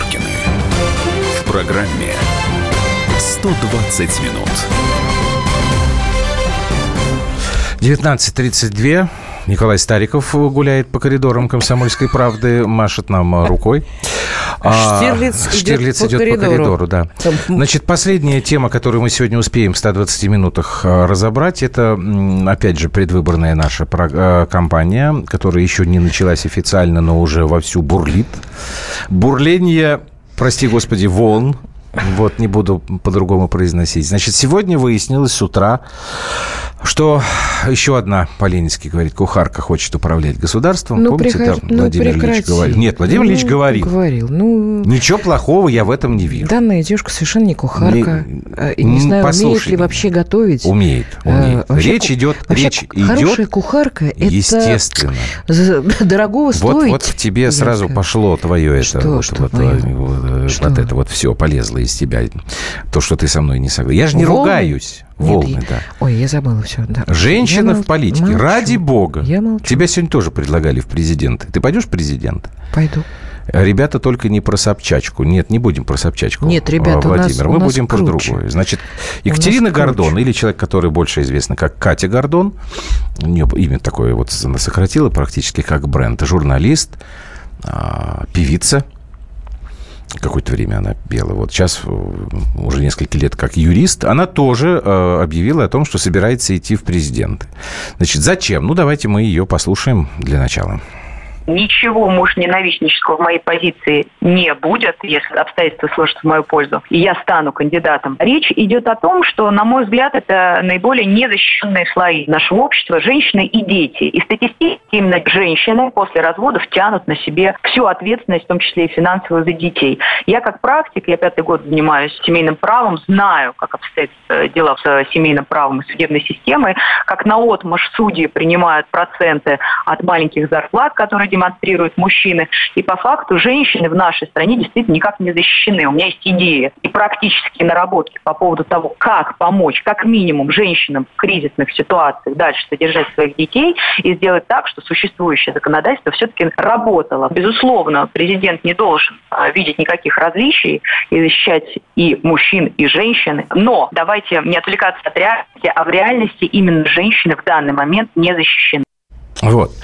Норкины. В программе 120 минут. 19.32. Николай Стариков гуляет по коридорам комсомольской правды, машет нам рукой. А, Штирлиц, а, Штирлиц идет, идет по коридору. да. Значит, последняя тема, которую мы сегодня успеем в 120 минутах а, разобрать, это, опять же, предвыборная наша а, кампания, которая еще не началась официально, но уже вовсю бурлит. Бурление, прости господи, волн вот, не буду по-другому произносить. Значит, сегодня выяснилось с утра, что еще одна, по-ленински говорит, кухарка хочет управлять государством. Ну, Помните, прекра... там ну, Владимир прекрати. Ильич говорил? Нет, Владимир ну, Ильич говорил. говорил. Ну... Ничего плохого я в этом не вижу. Данная девушка совершенно не кухарка. Не, не знаю, Послушай, умеет ли вообще готовить. Умеет, умеет. А, вообще, речь идет... Вообще, речь хорошая идет, кухарка, это... Естественно. Дорогого стоит. Вот, вот в тебе сразу пошло твое это... Что, вот, что, вот, вот, что? вот это вот все полезло из тебя. То, что ты со мной не согласен. Я же не Волны? ругаюсь. Волны, Нет, да. Ой, я забыла все. Да. Женщина я в политике. Молчу. Ради бога. Я молчу. Тебя сегодня тоже предлагали в президенты. Ты пойдешь в президент? Пойду. Ребята, только не про Собчачку. Нет, не будем про Собчачку. Нет, ребята, Владимир, у мы нас будем круче. про другое. Значит, Екатерина Гордон, или человек, который больше известна как Катя Гордон, у нее имя такое вот она сократила практически как бренд, журналист, а, певица, какое-то время она пела. Вот сейчас э, уже несколько лет как юрист, она тоже э, объявила о том, что собирается идти в президенты. Значит, зачем? Ну, давайте мы ее послушаем для начала ничего муж-ненавистнического в моей позиции не будет, если обстоятельства сложатся в мою пользу, и я стану кандидатом. Речь идет о том, что, на мой взгляд, это наиболее незащищенные слои нашего общества – женщины и дети. И статистически именно женщины после разводов тянут на себе всю ответственность, в том числе и финансовую, за детей. Я как практик, я пятый год занимаюсь семейным правом, знаю, как обстоят э, дела с семейным правом и судебной системой, как на отмаш судьи принимают проценты от маленьких зарплат, которые демонстрируют мужчины. И по факту женщины в нашей стране действительно никак не защищены. У меня есть идеи и практические наработки по поводу того, как помочь, как минимум, женщинам в кризисных ситуациях дальше содержать своих детей и сделать так, что существующее законодательство все-таки работало. Безусловно, президент не должен а, видеть никаких различий и защищать и мужчин, и женщин. Но давайте не отвлекаться от реальности, а в реальности именно женщины в данный момент не защищены. Вот.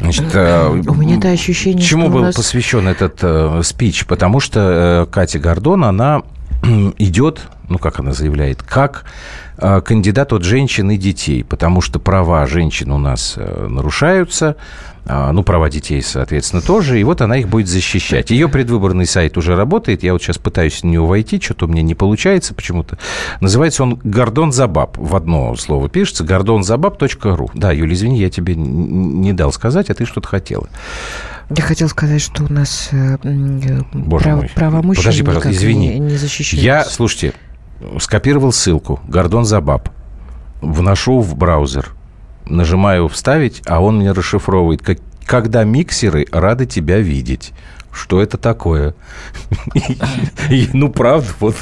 Значит, э, У меня это ощущение, Чему был нас... посвящен этот э, спич? Потому что э, Катя Гордон, она идет, ну, как она заявляет, как э, кандидат от женщин и детей, потому что права женщин у нас э, нарушаются, а, ну, права детей, соответственно, тоже, и вот она их будет защищать. Ее предвыборный сайт уже работает, я вот сейчас пытаюсь в него войти, что-то у меня не получается почему-то. Называется он «Гордон Забаб», в одно слово пишется, гордонзабаб.ру. Да, Юля, извини, я тебе не дал сказать, а ты что-то хотела. Я хотел сказать, что у нас э, Боже прав, мой. права мужчин Подожди, пожалуйста, извини. Не, не защищаются. Я, слушайте, скопировал ссылку «Гордон Забаб», вношу в браузер – нажимаю «Вставить», а он мне расшифровывает, как, когда миксеры рады тебя видеть. Что это такое? ну, правда, вот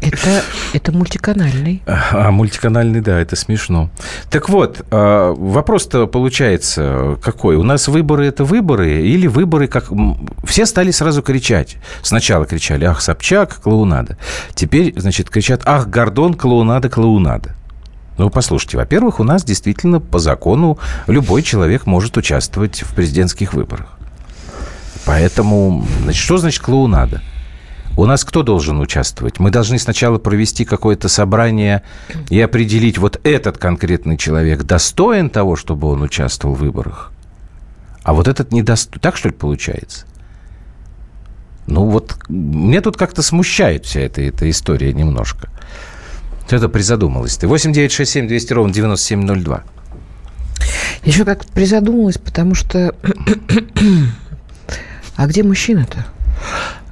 Это, это мультиканальный. А, мультиканальный, да, это смешно. Так вот, а, вопрос-то получается какой? У нас выборы – это выборы или выборы как... Все стали сразу кричать. Сначала кричали «Ах, Собчак, клоунада». Теперь, значит, кричат «Ах, Гордон, клоунада, клоунада». Ну, послушайте, во-первых, у нас действительно по закону любой человек может участвовать в президентских выборах. Поэтому, значит, что значит клоунада? У нас кто должен участвовать? Мы должны сначала провести какое-то собрание и определить, вот этот конкретный человек достоин того, чтобы он участвовал в выборах, а вот этот не достоин. Так, что ли, получается? Ну, вот мне тут как-то смущает вся эта, эта история немножко. Это призадумалась ты. 8 9 6 7 200 ровно 9702. Еще как призадумалась, потому что... а где мужчина-то?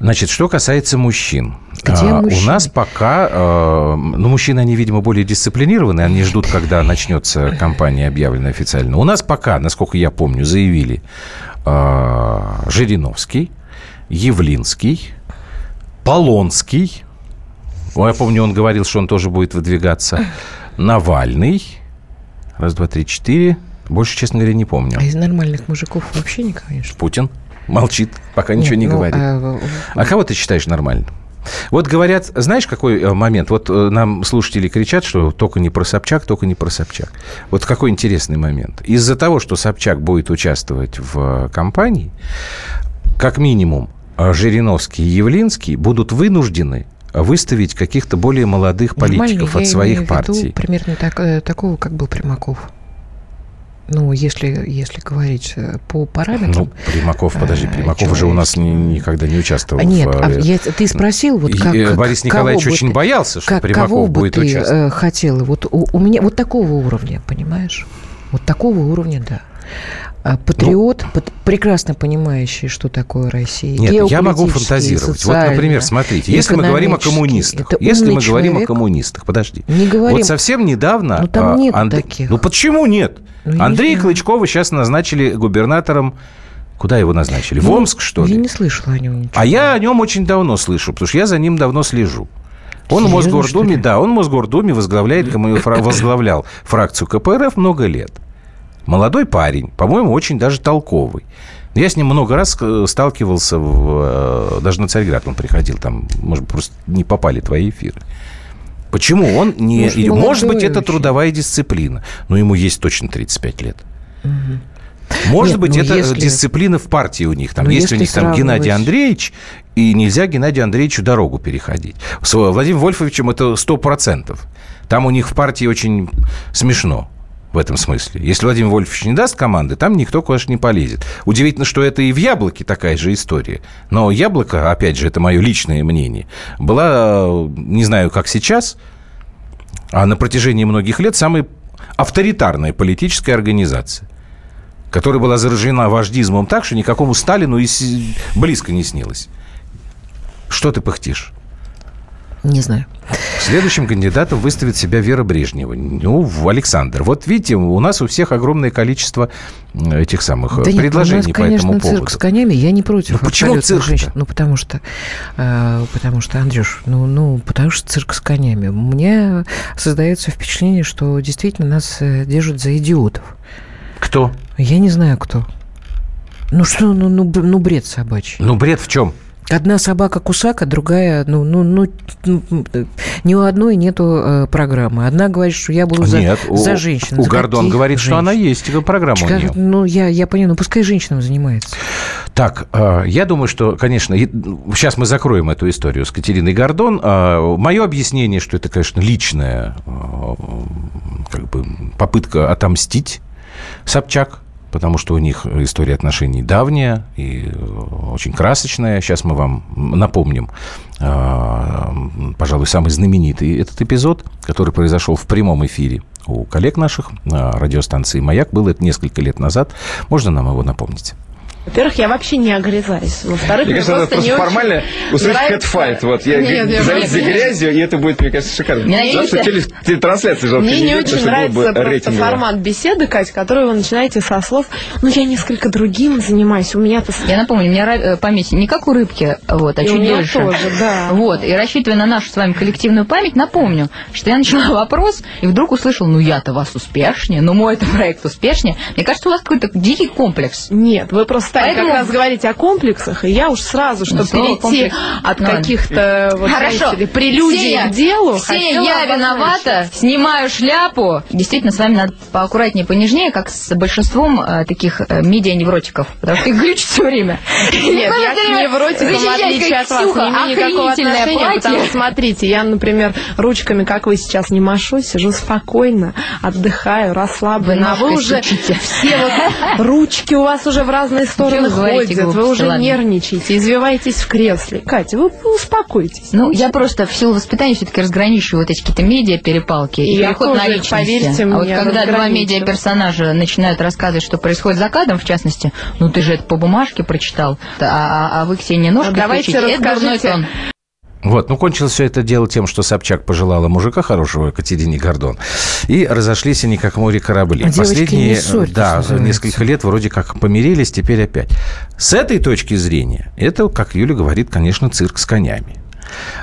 Значит, что касается мужчин. Где а, у нас пока... А, ну, мужчины, они, видимо, более дисциплинированы. Они ждут, когда начнется кампания, объявленная официально. У нас пока, насколько я помню, заявили а, Жириновский, Явлинский, Полонский, я помню, он говорил, что он тоже будет выдвигаться. Навальный. Раз, два, три, четыре. Больше, честно говоря, не помню. А из нормальных мужиков вообще никого нет? Путин. Молчит, пока ничего Нет, не ну, говорит. А... а кого ты считаешь нормальным? Вот говорят, знаешь, какой э, момент? Вот э, нам слушатели кричат, что только не про Собчак, только не про Собчак. Вот какой интересный момент. Из-за того, что Собчак будет участвовать в кампании, как минимум Жириновский и Явлинский будут вынуждены выставить каких-то более молодых политиков от своих партий. примерно так, э, такого, как был Примаков. Ну, если, если говорить э, по параметрам... Ну, Примаков, подожди, э, Примаков человек... же у нас ни, никогда не участвовал. Нет, в, а я, ты спросил, вот как... Борис Николаевич очень ты, боялся, что как, Примаков кого будет бы ты участвовать. хотела? Вот у, у меня вот такого уровня, понимаешь? Вот такого уровня, да. А патриот, ну, прекрасно понимающий, что такое Россия. Нет, я могу фантазировать. Вот, например, смотрите, если мы говорим о коммунистах, если мы говорим о коммунистах, подожди. Не говорим. Вот совсем недавно... Ну, там нет Анд... таких. Ну, почему нет? Ну, Андрея Клычкова сейчас назначили губернатором Куда его назначили? В ну, Омск, что ли? Я не слышала о нем ничего. А я о нем очень давно слышу, потому что я за ним давно слежу. Он в Мосгордуме, да, он в Мосгордуме возглавляет, возглавлял фракцию КПРФ много лет. Молодой парень, по-моему, очень даже толковый. Я с ним много раз э, сталкивался, в, э, даже на Царьград он приходил, там, может быть, просто не попали твои эфиры. Почему он не... Может, может быть, это трудовая дисциплина, но ему есть точно 35 лет. Угу. Может Нет, быть, это если... дисциплина в партии у них. Там, есть если у них там Геннадий Андреевич, и нельзя Геннадию Андреевичу дорогу переходить. С Владимиром Вольфовичем это 100%. Там у них в партии очень смешно в этом смысле. Если Владимир Вольфович не даст команды, там никто, конечно, не полезет. Удивительно, что это и в «Яблоке» такая же история. Но «Яблоко», опять же, это мое личное мнение, была, не знаю, как сейчас, а на протяжении многих лет самой авторитарная политическая организация которая была заражена вождизмом так, что никакому Сталину и близко не снилось. Что ты пыхтишь? Не знаю. Следующим кандидатом выставит себя Вера Брежнева. Ну, Александр. Вот видите, у нас у всех огромное количество этих самых да предложений нет, у нас, конечно, по этому поводу. цирк с конями, я не против. Ну, почему цирк женщин. Ну, потому что, э, потому что, Андрюш, ну, ну, потому что цирк с конями. У меня создается впечатление, что действительно нас э, держат за идиотов. Кто? Я не знаю, кто. Ну что, ну, ну, ну бред собачий. Ну бред в чем? Одна собака кусака, другая, ну, ну, ну, ну ни у одной нету э, программы. Одна говорит, что я буду за, Нет, за женщин. У за Гордон говорит, женщин? что она есть, программа Чика, у нее. Ну, я, я поняла, ну, пускай женщинам занимается. Так, э, я думаю, что, конечно, сейчас мы закроем эту историю с Катериной Гордон. Э, мое объяснение, что это, конечно, личная э, как бы, попытка отомстить Собчак потому что у них история отношений давняя и э, очень красочная. Сейчас мы вам напомним, э, пожалуй, самый знаменитый этот эпизод, который произошел в прямом эфире у коллег наших на радиостанции «Маяк». Было это несколько лет назад. Можно нам его напомнить? Во-первых, я вообще не огрызаюсь. Во-вторых, мне кажется, просто, просто формально устроить кэтфайт. Вот я нет, я за, за грязью, и это будет, мне кажется, шикарно. Мне Потому что теле, телетрансляции жалко Мне не, не очень нравится просто формат беседы, Кать, который вы начинаете со слов «ну, я несколько другим занимаюсь, у меня-то...» Я напомню, у меня э, память не как у рыбки, вот, а и чуть дольше. тоже, да. Вот, и рассчитывая на нашу с вами коллективную память, напомню, что я начала вопрос, и вдруг услышал «ну, я-то вас успешнее, ну, мой-то проект успешнее». Мне кажется, у вас какой-то дикий комплекс. Нет, вы просто Поэтому... как раз говорить о комплексах, и я уж сразу, чтобы ну, перейти комплекс. от каких-то вот, Хорошо. Прелюдий все к делу, все я виновата, снимаю шляпу. Действительно, с вами надо поаккуратнее, понежнее, как с большинством э, таких э, медиа-невротиков, потому что их глючат все время. Нет, я к невротикам, в отличие от вас, не имею никакого отношения, потому что, смотрите, я, например, ручками, как вы сейчас, не машу, сижу спокойно, отдыхаю, расслабленно, а вы уже все вот ручки у вас уже в разные стороны ходят, вы уже ладно. нервничаете, извиваетесь в кресле. Катя, вы успокойтесь. Ну, я просто в силу воспитания все-таки разграничиваю вот эти какие-то медиа-перепалки и, и переход на личности. Поверьте мне, а вот когда два медиа-персонажа начинают рассказывать, что происходит за кадром, в частности, ну ты же это по бумажке прочитал, а, а, а вы, Ксения, ножкой а давайте тон. Вот, ну, кончилось все это дело тем, что Собчак пожелала мужика хорошего, Катерине Гордон, и разошлись они как море корабли. А Последние, ссорьтесь, да, несколько лет вроде как помирились, теперь опять. С этой точки зрения, это, как Юля говорит, конечно, цирк с конями.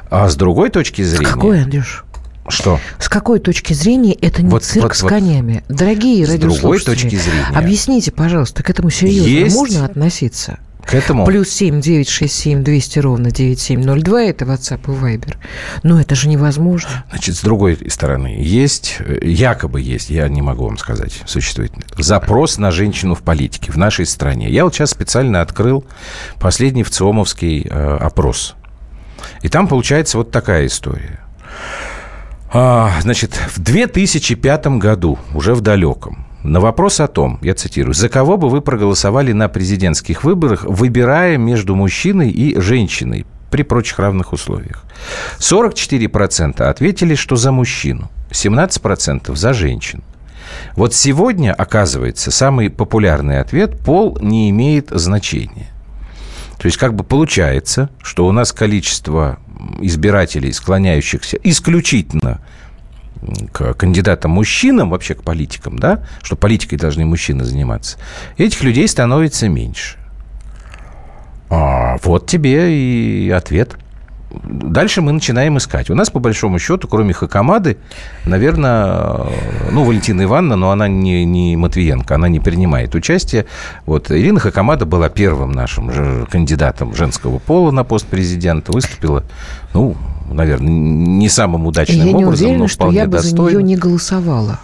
А с другой точки зрения... С какой, Андрюш? Что? С какой точки зрения это не вот, цирк вот, с конями? Дорогие с радиослушатели, другой точки зрения. объясните, пожалуйста, к этому серьезно есть... можно относиться? К этому... Плюс 7 967 200 ровно 9702 – это WhatsApp и Viber. Но это же невозможно. Значит, с другой стороны, есть, якобы есть, я не могу вам сказать, существует запрос на женщину в политике в нашей стране. Я вот сейчас специально открыл последний ВЦИОМовский э, опрос. И там получается вот такая история. А, значит, в 2005 году, уже в далеком, на вопрос о том, я цитирую, за кого бы вы проголосовали на президентских выборах, выбирая между мужчиной и женщиной при прочих равных условиях. 44% ответили, что за мужчину, 17% за женщин. Вот сегодня, оказывается, самый популярный ответ – пол не имеет значения. То есть как бы получается, что у нас количество избирателей, склоняющихся исключительно к кандидатам мужчинам, вообще к политикам, да, что политикой должны мужчины заниматься, этих людей становится меньше. А, вот тебе и ответ. Дальше мы начинаем искать. У нас, по большому счету, кроме Хакамады, наверное, ну, Валентина Ивановна, но она не, не Матвиенко, она не принимает участие. Вот Ирина Хакамада была первым нашим кандидатом женского пола на пост президента, выступила, ну, наверное, не самым удачным я образом, не уверена, но вполне что я бы достойно. за нее не голосовала.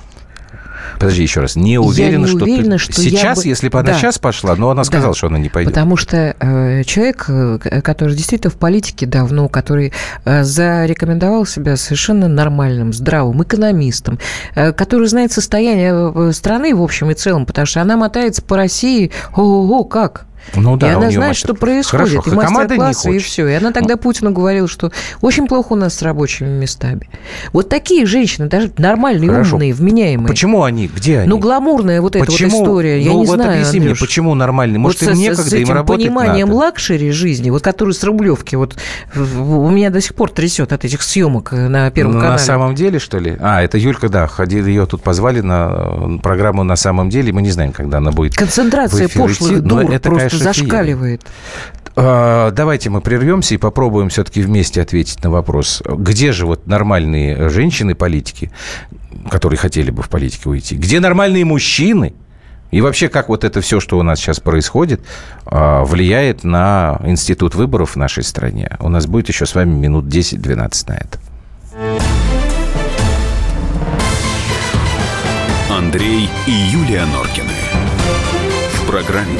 Подожди еще раз. Не уверена, я не что уверена, ты... что сейчас, бы... если бы она да. сейчас пошла, но она сказала, да. что она не пойдет. Потому что э, человек, э, который действительно в политике давно, который э, зарекомендовал себя совершенно нормальным, здравым экономистом, э, который знает состояние э, страны в общем и целом, потому что она мотается по России, ого-го, как? Ну, да, и она знает, что происходит, Хорошо, и мастер-классы, и все. И она тогда Путину говорила, что очень плохо у нас с рабочими местами. Вот такие женщины, даже нормальные, Хорошо. умные, вменяемые. Почему они? Где они? Ну, гламурная вот эта почему? вот история. Я ну, не вот знаю, объясни Андрюш. мне, почему нормальные? Может, вот им с, некогда, с этим им работать пониманием надо? luxury жизни, вот который с Рублевки, вот у меня до сих пор трясет от этих съемок на Первом ну, канале. На самом деле, что ли? А, это Юлька, да, ходили, ее тут позвали на программу «На самом деле». Мы не знаем, когда она будет Концентрация пошлых дур это, просто конечно, зашкаливает. А, давайте мы прервемся и попробуем все-таки вместе ответить на вопрос. Где же вот нормальные женщины-политики, которые хотели бы в политике уйти? Где нормальные мужчины? И вообще, как вот это все, что у нас сейчас происходит, а, влияет на институт выборов в нашей стране? У нас будет еще с вами минут 10-12 на это. Андрей и Юлия Норкины. В программе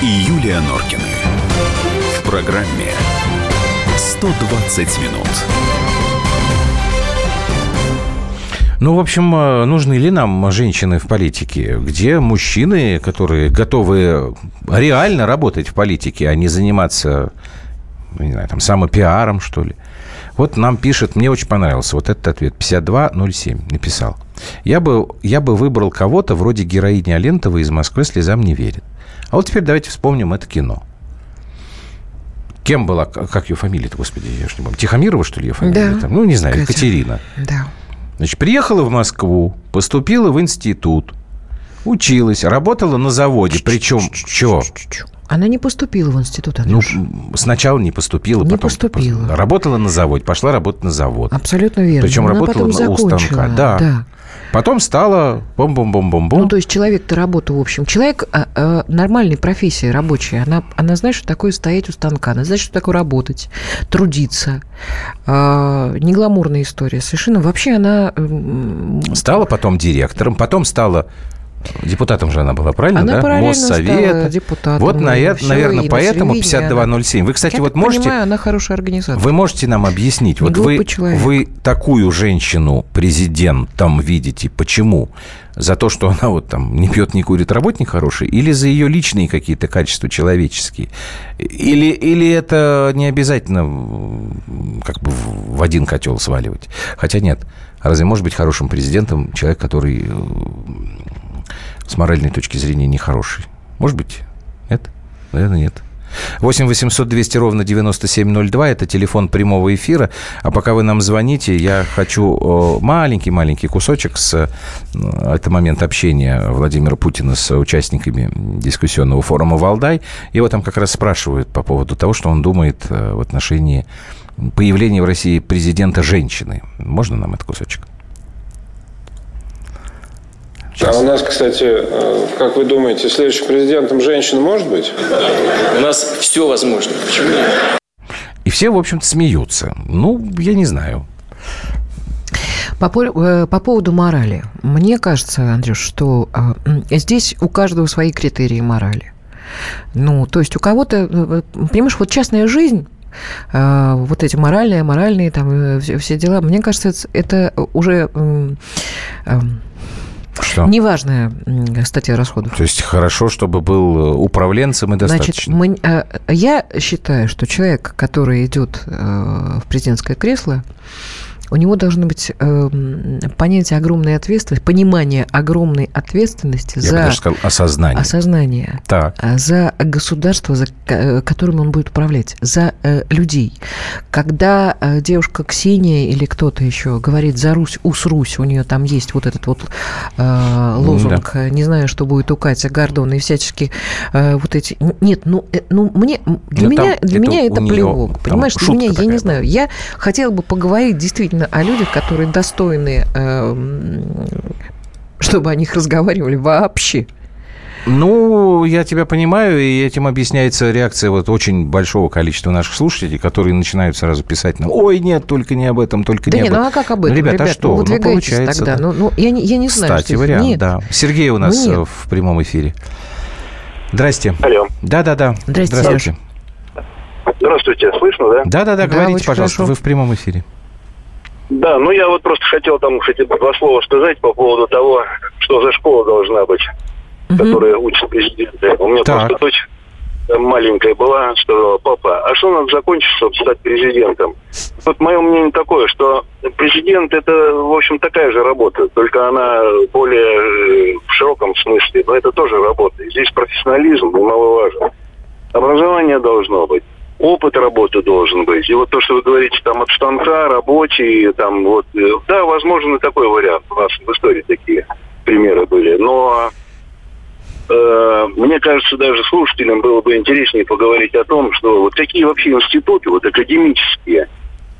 И Юлия Норкины. В программе 120 минут. Ну, в общем, нужны ли нам женщины в политике, где мужчины, которые готовы реально работать в политике, а не заниматься, не знаю, там, самопиаром, что ли? Вот нам пишет, мне очень понравился вот этот ответ, 5207 написал. Я бы, я бы выбрал кого-то вроде героини Алентовой из Москвы «Слезам не верит». А вот теперь давайте вспомним это кино. Кем была, как ее фамилия-то, господи, я же не помню. Тихомирова, что ли, ее фамилия? Да. Там? Ну, не знаю, Катя. Екатерина. Да. Значит, приехала в Москву, поступила в институт, училась, работала на заводе. Причем, чего? Она не поступила в институт, Ну, Андрюш. сначала не поступила, Не потом поступила. пос- работала на заводе, пошла работать на завод. Абсолютно верно. Причем она работала потом на- у станка. Да. Потом стала бом-бом-бом-бом-бом. Ну, то есть человек-то работал, в общем. Человек а, а, нормальной профессии рабочая. Она, она знает, что такое стоять у станка. Она знает, что такое работать, трудиться. А, не гламурная история. Совершенно. Вообще она... м, Стала потом директором, потом стала депутатом же она была, правильно, Она да? параллельно стала Моссовета. депутатом, Вот, наверное, и на поэтому телевидении 5207. Вы, кстати, Я вот можете... понимаю, она хорошая организатор. Вы можете нам объяснить, вот вы, человек. вы такую женщину президентом видите, почему? За то, что она вот там не пьет, не курит, работник хороший, или за ее личные какие-то качества человеческие? Или, или это не обязательно как бы в в один котел сваливать? Хотя нет, разве может быть хорошим президентом человек, который э, с моральной точки зрения нехороший? Может быть, нет? Наверное, нет. 8 800 200 ровно 9702 – это телефон прямого эфира. А пока вы нам звоните, я хочу маленький-маленький кусочек с... Это момент общения Владимира Путина с участниками дискуссионного форума «Валдай». Его там как раз спрашивают по поводу того, что он думает э, в отношении появления в России президента женщины. Можно нам этот кусочек? Сейчас. А у нас, кстати, э, как вы думаете, следующим президентом женщина может быть? У нас все возможно. Почему нет? И все, в общем-то, смеются. Ну, я не знаю. По, э, по поводу морали. Мне кажется, Андрюш, что э, здесь у каждого свои критерии морали. Ну, то есть у кого-то, понимаешь, вот частная жизнь вот эти моральные, моральные там все дела, мне кажется, это уже что? Неважная статья расходов. То есть хорошо, чтобы был управленцем и достаточно. Значит, мы, я считаю, что человек, который идет в президентское кресло, у него должно быть э, понятие огромной ответственности, понимание огромной ответственности Я за... даже сказал осознание. Осознание. Так. А, за государство, за э, которым он будет управлять, за э, людей. Когда э, девушка Ксения или кто-то еще говорит «за Русь, ус Русь», у нее там есть вот этот вот э, лозунг, да. не знаю, что будет у Кати Гордона и всячески э, вот эти... Нет, ну, э, ну мне, для Но меня, для это меня это плевок, понимаешь? Для меня, я не знаю, я хотела бы поговорить действительно действительно о людях, которые достойны, эм, чтобы о них разговаривали вообще. Ну, я тебя понимаю, и этим объясняется реакция вот очень большого количества наших слушателей, которые начинают сразу писать нам, ой, нет, только не об этом, только да не, об этом. ну а как об этом, ну, ребята, ребят, а что? Ну, ну, получается, тогда. Да. Ну, ну, я, не, я не знаю, Кстати, что... вариант, нет. да. Сергей у нас ну, в прямом эфире. Здрасте. Алло. Да-да-да. Здрасте, Здравствуйте. Здравствуйте, слышно, да? Да-да-да, говорите, пожалуйста, хорошо. вы в прямом эфире. Да, ну я вот просто хотел там, кстати, два слова сказать по поводу того, что за школа должна быть, угу. которая учит президента. У меня так. просто дочь маленькая была, что папа, а что надо закончить, чтобы стать президентом? Вот мое мнение такое, что президент это, в общем, такая же работа, только она более э, в широком смысле, но это тоже работа. Здесь профессионализм немаловажен. Образование должно быть опыт работы должен быть. И вот то, что вы говорите, там от станка, рабочий, там вот, э, да, возможно, такой вариант. У нас в истории такие примеры были. Но э, мне кажется, даже слушателям было бы интереснее поговорить о том, что вот какие вообще институты, вот академические,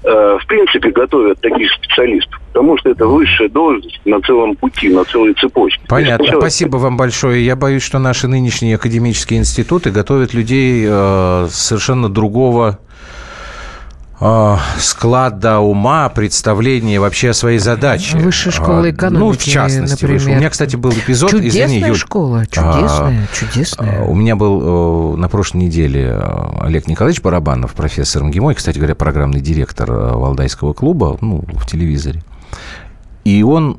в принципе готовят таких специалистов, потому что это высшая должность на целом пути, на целой цепочке. Понятно. Есть, Спасибо вам большое. Я боюсь, что наши нынешние академические институты готовят людей э, совершенно другого склада ума, представления вообще о своей задаче. Высшая школа а, экономики, Ну, в частности, например. У меня, кстати, был эпизод... Чудесная извини, Юль, школа, чудесная, а, чудесная. У меня был на прошлой неделе Олег Николаевич Барабанов, профессор МГИМО, кстати говоря, программный директор Валдайского клуба, ну, в телевизоре. И он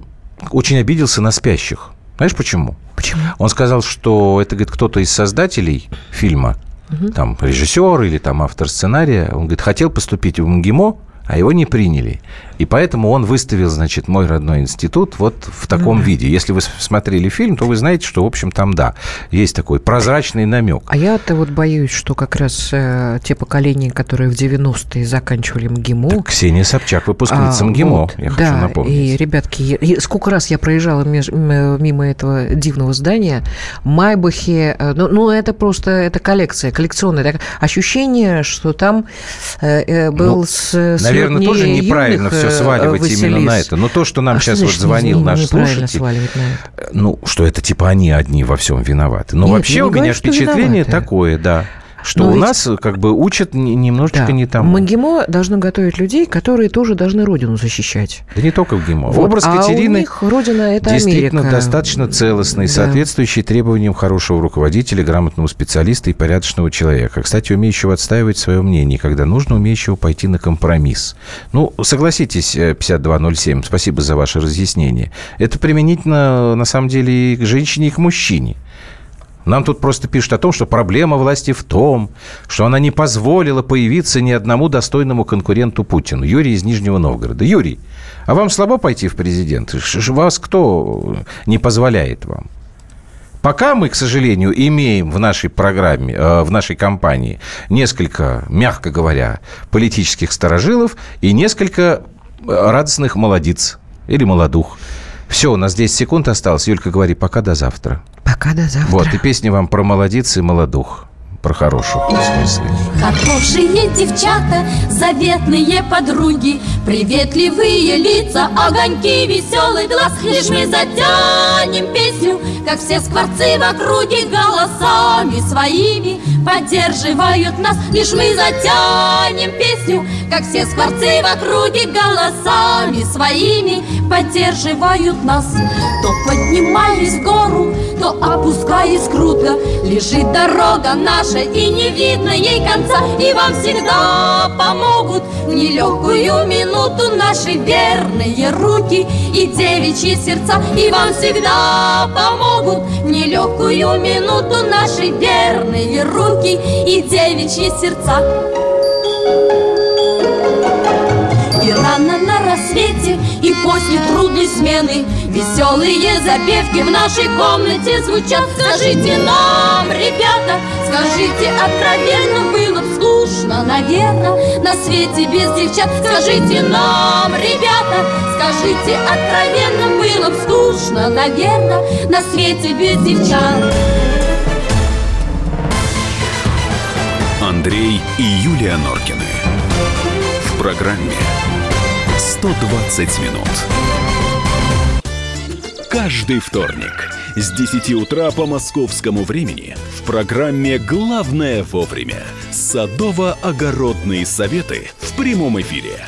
очень обиделся на спящих. Знаешь почему? Почему? Он сказал, что это, говорит, кто-то из создателей фильма – там режиссер или там автор сценария, он говорит, хотел поступить в МГИМО, а его не приняли. И поэтому он выставил, значит, мой родной институт вот в таком mm-hmm. виде. Если вы смотрели фильм, то вы знаете, что, в общем, там, да, есть такой прозрачный намек. А я-то вот боюсь, что как раз э, те поколения, которые в 90-е заканчивали МГИМО... Так Ксения Собчак, выпускница а, МГИМО, вот, я да, хочу напомнить. и, ребятки, и сколько раз я проезжала меж, мимо этого дивного здания, Майбахе, э, ну, ну, это просто, это коллекция, коллекционное так, ощущение, что там э, э был ну, с, с Наверное, тоже неправильно все сваливать Василис. именно на это. Но то, что нам а сейчас что вот звонил наш слушатель, ну, что это типа они одни во всем виноваты. Но Нет, вообще у меня впечатление такое, да. Что Но у ведь... нас как бы учат немножечко да. не тому. МГИМО должно готовить людей, которые тоже должны Родину защищать. Да не только в ГИМО. Вот. Образ а Катерины у них Родина – это действительно Америка. достаточно целостный, да. соответствующий требованиям хорошего руководителя, грамотного специалиста и порядочного человека. Кстати, умеющего отстаивать свое мнение, когда нужно, умеющего пойти на компромисс. Ну, согласитесь, 5207, э, спасибо за ваше разъяснение. Это применительно, на самом деле, и к женщине, и к мужчине. Нам тут просто пишут о том, что проблема власти в том, что она не позволила появиться ни одному достойному конкуренту Путину. Юрий из Нижнего Новгорода. Юрий, а вам слабо пойти в президенты? Вас кто не позволяет вам? Пока мы, к сожалению, имеем в нашей программе, э, в нашей компании несколько, мягко говоря, политических сторожилов и несколько радостных молодиц или молодух. Все, у нас 10 секунд осталось. Юлька, говори, пока до завтра. Пока до завтра. Вот, и песня вам про молодиц и молодух про хорошую в смысле. Хорошие девчата, заветные подруги, Приветливые лица, огоньки, веселый глаз. Лишь мы затянем песню, как все скворцы в округе Голосами своими поддерживают нас. Лишь мы затянем песню, как все скворцы в округе Голосами своими поддерживают нас. То поднимаясь в гору, то опускаясь круто Лежит дорога наша и не видно ей конца И вам всегда помогут в нелегкую минуту Наши верные руки и девичьи сердца И вам всегда помогут в нелегкую минуту Наши верные руки и девичьи сердца И рано на рассвете и после трудной смены. Веселые запевки в нашей комнате звучат. Скажите нам, ребята, скажите откровенно Было бы скучно, наверное, на свете без девчат. Скажите нам, ребята, скажите откровенно Было бы скучно, наверное, на свете без девчат. Андрей и Юлия Норкины. В программе 120 минут. Каждый вторник с 10 утра по московскому времени в программе «Главное вовремя» садово-огородные советы в прямом эфире.